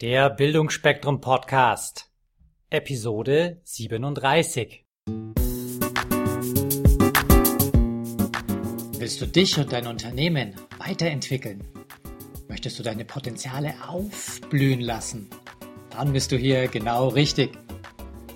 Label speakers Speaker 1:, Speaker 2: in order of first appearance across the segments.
Speaker 1: Der Bildungsspektrum Podcast, Episode 37. Willst du dich und dein Unternehmen weiterentwickeln? Möchtest du deine Potenziale aufblühen lassen? Dann bist du hier genau richtig.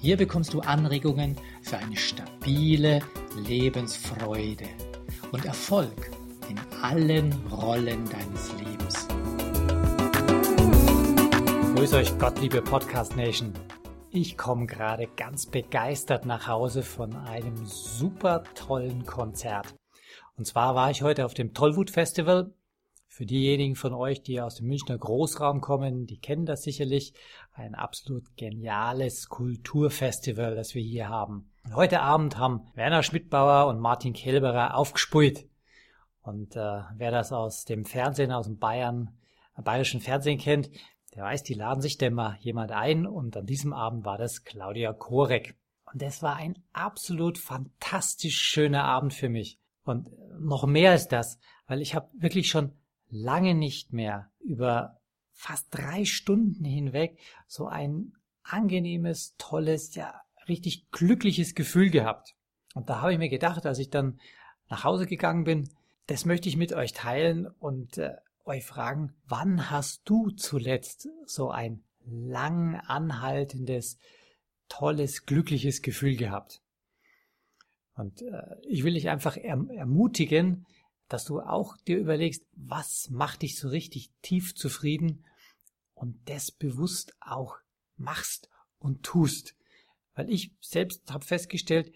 Speaker 1: Hier bekommst du Anregungen für eine stabile Lebensfreude und Erfolg in allen Rollen deines Lebens. Grüß euch Gott, liebe Podcast Nation. Ich komme gerade ganz begeistert nach Hause von einem super tollen Konzert. Und zwar war ich heute auf dem Tollwut Festival. Für diejenigen von euch, die aus dem Münchner Großraum kommen, die kennen das sicherlich. Ein absolut geniales Kulturfestival, das wir hier haben. Heute Abend haben Werner Schmidbauer und Martin Kelberer aufgespult. Und äh, wer das aus dem Fernsehen, aus dem Bayern, bayerischen Fernsehen kennt, der weiß, die laden sich denn mal jemand ein und an diesem Abend war das Claudia Korek. Und es war ein absolut fantastisch schöner Abend für mich. Und noch mehr als das, weil ich habe wirklich schon lange nicht mehr über fast drei Stunden hinweg so ein angenehmes, tolles, ja, richtig glückliches Gefühl gehabt. Und da habe ich mir gedacht, als ich dann nach Hause gegangen bin, das möchte ich mit euch teilen und äh, euch fragen, wann hast du zuletzt so ein lang anhaltendes, tolles, glückliches Gefühl gehabt? Und äh, ich will dich einfach erm ermutigen, dass du auch dir überlegst, was macht dich so richtig tief zufrieden und das bewusst auch machst und tust. Weil ich selbst habe festgestellt,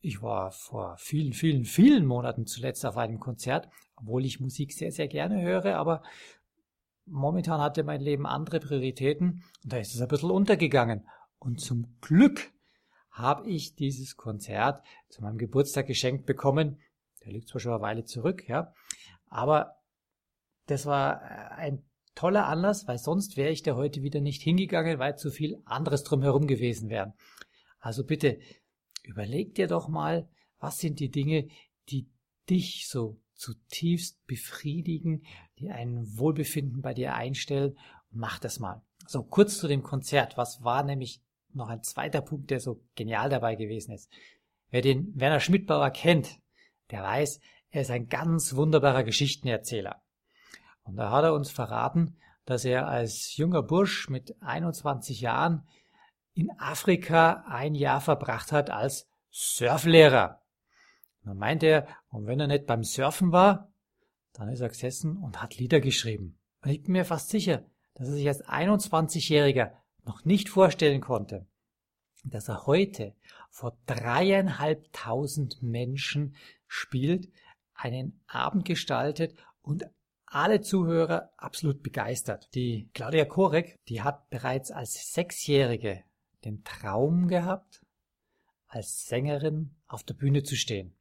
Speaker 1: ich war vor vielen, vielen, vielen Monaten zuletzt auf einem Konzert obwohl ich Musik sehr, sehr gerne höre, aber momentan hatte mein Leben andere Prioritäten und da ist es ein bisschen untergegangen. Und zum Glück habe ich dieses Konzert zu meinem Geburtstag geschenkt bekommen. Der liegt zwar schon eine Weile zurück, ja, aber das war ein toller Anlass, weil sonst wäre ich da heute wieder nicht hingegangen, weil zu viel anderes drumherum gewesen wäre. Also bitte überleg dir doch mal, was sind die Dinge, die dich so zutiefst befriedigen, die ein Wohlbefinden bei dir einstellen. Mach das mal. So, kurz zu dem Konzert. Was war nämlich noch ein zweiter Punkt, der so genial dabei gewesen ist? Wer den Werner Schmidbauer kennt, der weiß, er ist ein ganz wunderbarer Geschichtenerzähler. Und da hat er uns verraten, dass er als junger Bursch mit 21 Jahren in Afrika ein Jahr verbracht hat als Surflehrer. Dann meinte er, und wenn er nicht beim Surfen war, dann ist er gesessen und hat Lieder geschrieben. Und ich bin mir fast sicher, dass er sich als 21-Jähriger noch nicht vorstellen konnte, dass er heute vor dreieinhalbtausend Menschen spielt, einen Abend gestaltet und alle Zuhörer absolut begeistert. Die Claudia Korek, die hat bereits als Sechsjährige den Traum gehabt, als Sängerin auf der Bühne zu stehen.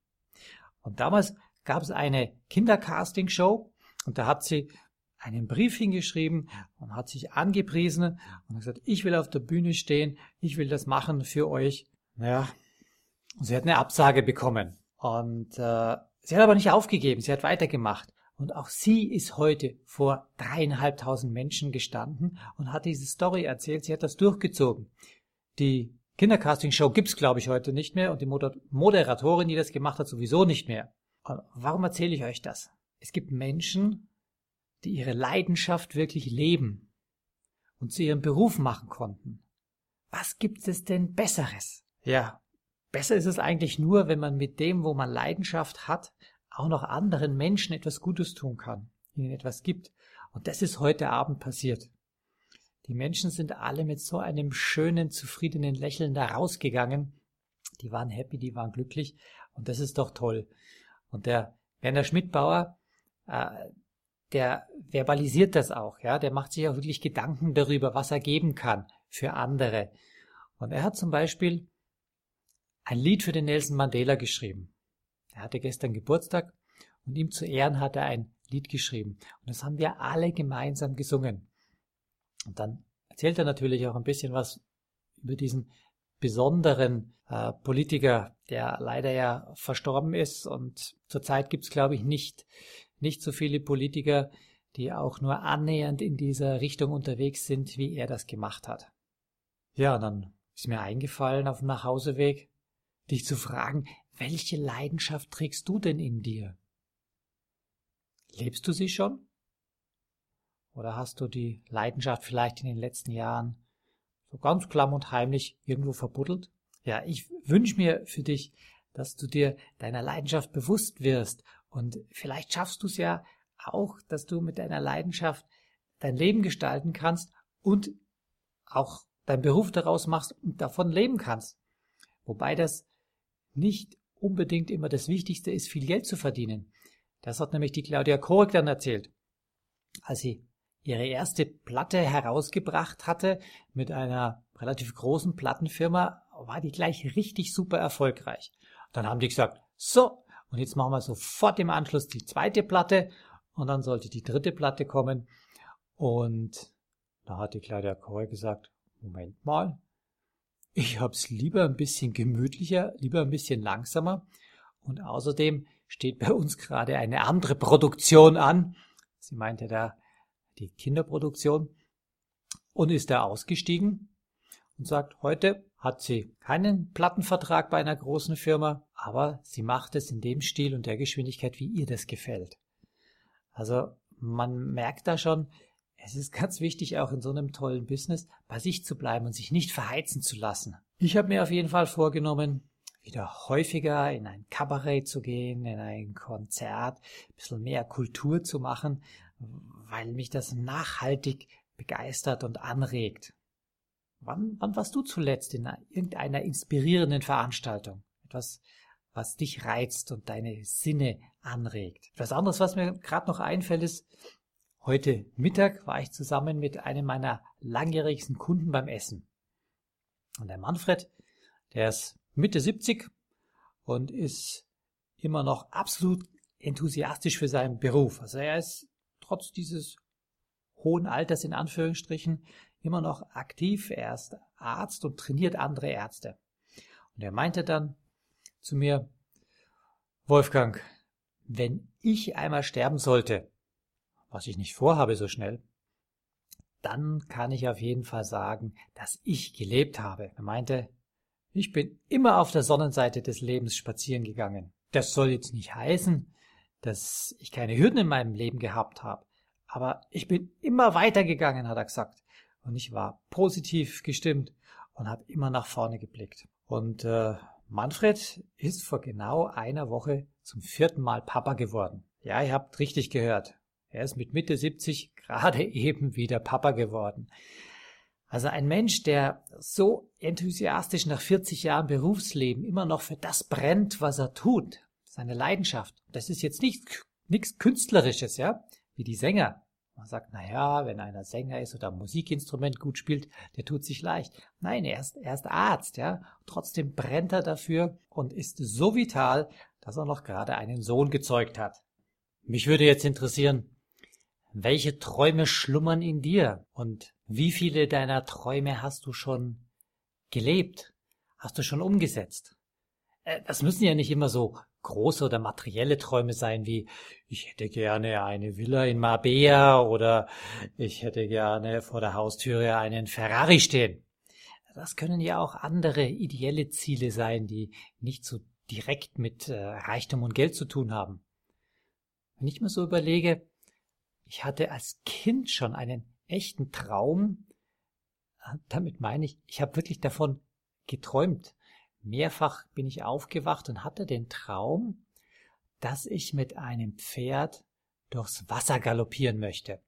Speaker 1: Und damals gab es eine Kindercasting-Show und da hat sie einen Brief hingeschrieben und hat sich angepriesen und gesagt, ich will auf der Bühne stehen, ich will das machen für euch. Naja, sie hat eine Absage bekommen und äh, sie hat aber nicht aufgegeben, sie hat weitergemacht. Und auch sie ist heute vor dreieinhalbtausend Menschen gestanden und hat diese Story erzählt. Sie hat das durchgezogen. Die Kindercasting-Show gibt's glaube ich, heute nicht mehr und die Moderatorin, die das gemacht hat, sowieso nicht mehr. warum erzähle ich euch das? Es gibt Menschen, die ihre Leidenschaft wirklich leben und zu ihrem Beruf machen konnten. Was gibt es denn Besseres? Ja, besser ist es eigentlich nur, wenn man mit dem, wo man Leidenschaft hat, auch noch anderen Menschen etwas Gutes tun kann, ihnen etwas gibt. Und das ist heute Abend passiert. Die Menschen sind alle mit so einem schönen, zufriedenen Lächeln da rausgegangen. Die waren happy, die waren glücklich und das ist doch toll. Und der Werner Schmidbauer, äh, der verbalisiert das auch, ja, der macht sich auch wirklich Gedanken darüber, was er geben kann für andere. Und er hat zum Beispiel ein Lied für den Nelson Mandela geschrieben. Er hatte gestern Geburtstag und ihm zu Ehren hat er ein Lied geschrieben. Und das haben wir alle gemeinsam gesungen. Und dann erzählt er natürlich auch ein bisschen was über diesen besonderen äh, Politiker, der leider ja verstorben ist. Und zurzeit gibt es, glaube ich, nicht, nicht so viele Politiker, die auch nur annähernd in dieser Richtung unterwegs sind, wie er das gemacht hat. Ja, dann ist mir eingefallen auf dem Nachhauseweg, dich zu fragen, welche Leidenschaft trägst du denn in dir? Lebst du sie schon? Oder hast du die Leidenschaft vielleicht in den letzten Jahren so ganz klamm und heimlich irgendwo verbuddelt? Ja, ich wünsche mir für dich, dass du dir deiner Leidenschaft bewusst wirst und vielleicht schaffst du es ja auch, dass du mit deiner Leidenschaft dein Leben gestalten kannst und auch deinen Beruf daraus machst und davon leben kannst. Wobei das nicht unbedingt immer das Wichtigste ist, viel Geld zu verdienen. Das hat nämlich die Claudia Korek dann erzählt. Als sie ihre erste Platte herausgebracht hatte mit einer relativ großen Plattenfirma, war die gleich richtig super erfolgreich. Dann haben die gesagt, so, und jetzt machen wir sofort im Anschluss die zweite Platte und dann sollte die dritte Platte kommen. Und da hat die Claudia Koy gesagt, Moment mal, ich hab's lieber ein bisschen gemütlicher, lieber ein bisschen langsamer. Und außerdem steht bei uns gerade eine andere Produktion an. Sie meinte da die Kinderproduktion und ist da ausgestiegen und sagt, heute hat sie keinen Plattenvertrag bei einer großen Firma, aber sie macht es in dem Stil und der Geschwindigkeit, wie ihr das gefällt. Also man merkt da schon, es ist ganz wichtig, auch in so einem tollen Business bei sich zu bleiben und sich nicht verheizen zu lassen. Ich habe mir auf jeden Fall vorgenommen, wieder häufiger in ein Kabarett zu gehen, in ein Konzert, ein bisschen mehr Kultur zu machen, weil mich das nachhaltig begeistert und anregt. Wann, wann warst du zuletzt in irgendeiner inspirierenden Veranstaltung? Etwas, was dich reizt und deine Sinne anregt. Etwas anderes, was mir gerade noch einfällt, ist, heute Mittag war ich zusammen mit einem meiner langjährigsten Kunden beim Essen. Und der Manfred, der ist Mitte 70 und ist immer noch absolut enthusiastisch für seinen Beruf. Also er ist trotz dieses hohen Alters in Anführungsstrichen immer noch aktiv. Er ist Arzt und trainiert andere Ärzte. Und er meinte dann, zu mir, Wolfgang, wenn ich einmal sterben sollte, was ich nicht vorhabe so schnell, dann kann ich auf jeden Fall sagen, dass ich gelebt habe. Er meinte, ich bin immer auf der Sonnenseite des Lebens spazieren gegangen. Das soll jetzt nicht heißen, dass ich keine Hürden in meinem Leben gehabt habe. Aber ich bin immer weitergegangen, hat er gesagt. Und ich war positiv gestimmt und habe immer nach vorne geblickt. Und äh, Manfred ist vor genau einer Woche zum vierten Mal Papa geworden. Ja, ihr habt richtig gehört. Er ist mit Mitte 70 gerade eben wieder Papa geworden. Also ein Mensch, der so enthusiastisch nach 40 Jahren Berufsleben immer noch für das brennt, was er tut, seine Leidenschaft. Das ist jetzt nicht nichts Künstlerisches, ja, wie die Sänger. Man sagt, na ja, wenn einer Sänger ist oder Musikinstrument gut spielt, der tut sich leicht. Nein, er ist, er ist Arzt, ja. Trotzdem brennt er dafür und ist so vital, dass er noch gerade einen Sohn gezeugt hat. Mich würde jetzt interessieren, welche Träume schlummern in dir und wie viele deiner Träume hast du schon gelebt? Hast du schon umgesetzt? Äh, das müssen ja nicht immer so große oder materielle Träume sein, wie ich hätte gerne eine Villa in Marbella oder ich hätte gerne vor der Haustüre einen Ferrari stehen. Das können ja auch andere ideelle Ziele sein, die nicht so direkt mit äh, Reichtum und Geld zu tun haben. Wenn ich mir so überlege, ich hatte als Kind schon einen echten Traum, damit meine ich, ich habe wirklich davon geträumt. Mehrfach bin ich aufgewacht und hatte den Traum, dass ich mit einem Pferd durchs Wasser galoppieren möchte.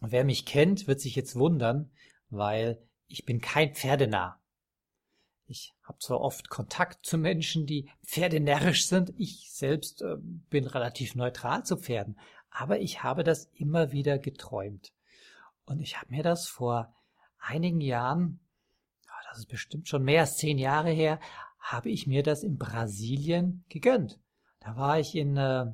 Speaker 1: Wer mich kennt, wird sich jetzt wundern, weil ich bin kein Pferdenah. Ich habe zwar oft Kontakt zu Menschen, die pferdenärrisch sind, ich selbst äh, bin relativ neutral zu Pferden, aber ich habe das immer wieder geträumt. Und ich habe mir das vor einigen Jahren das ist bestimmt schon mehr als zehn Jahre her, habe ich mir das in Brasilien gegönnt. Da war ich in äh,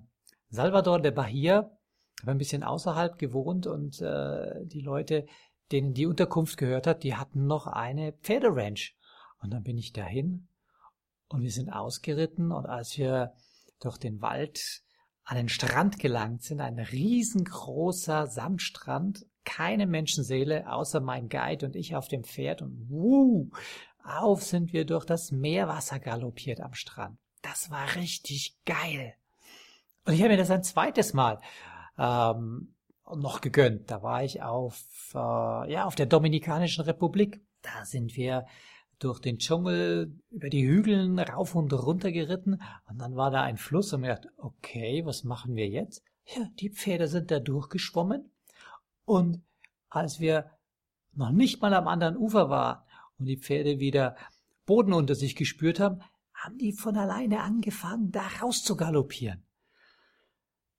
Speaker 1: Salvador de Bahia, habe ein bisschen außerhalb gewohnt und äh, die Leute, denen die Unterkunft gehört hat, die hatten noch eine Pferderanch. Und dann bin ich dahin und wir sind ausgeritten und als wir durch den Wald an den Strand gelangt sind, ein riesengroßer Sandstrand, keine Menschenseele außer mein Guide und ich auf dem Pferd und wuh, auf sind wir durch das Meerwasser galoppiert am Strand. Das war richtig geil. Und ich habe mir das ein zweites Mal ähm, noch gegönnt. Da war ich auf, äh, ja, auf der Dominikanischen Republik. Da sind wir durch den Dschungel, über die Hügeln rauf und runter geritten. Und dann war da ein Fluss und mir dachte, okay, was machen wir jetzt? Ja, die Pferde sind da durchgeschwommen. Und als wir noch nicht mal am anderen Ufer waren und die Pferde wieder Boden unter sich gespürt haben, haben die von alleine angefangen, da raus zu galoppieren.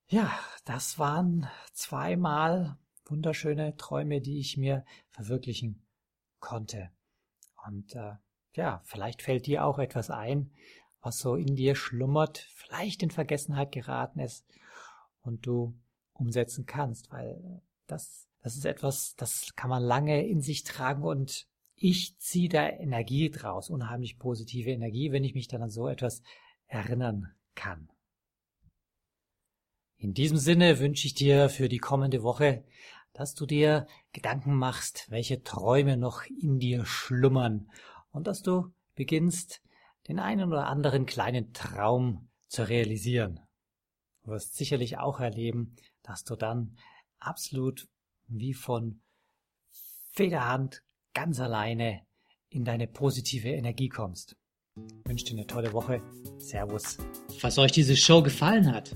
Speaker 1: Ja, das waren zweimal wunderschöne Träume, die ich mir verwirklichen konnte. Und äh, ja, vielleicht fällt dir auch etwas ein, was so in dir schlummert, vielleicht in Vergessenheit geraten ist und du umsetzen kannst, weil das, das ist etwas, das kann man lange in sich tragen und ich ziehe da Energie draus, unheimlich positive Energie, wenn ich mich dann an so etwas erinnern kann. In diesem Sinne wünsche ich dir für die kommende Woche, dass du dir Gedanken machst, welche Träume noch in dir schlummern und dass du beginnst, den einen oder anderen kleinen Traum zu realisieren. Du wirst sicherlich auch erleben, dass du dann absolut wie von Federhand ganz alleine in deine positive Energie kommst. Ich wünsche dir eine tolle Woche. Servus. Falls euch diese Show gefallen hat,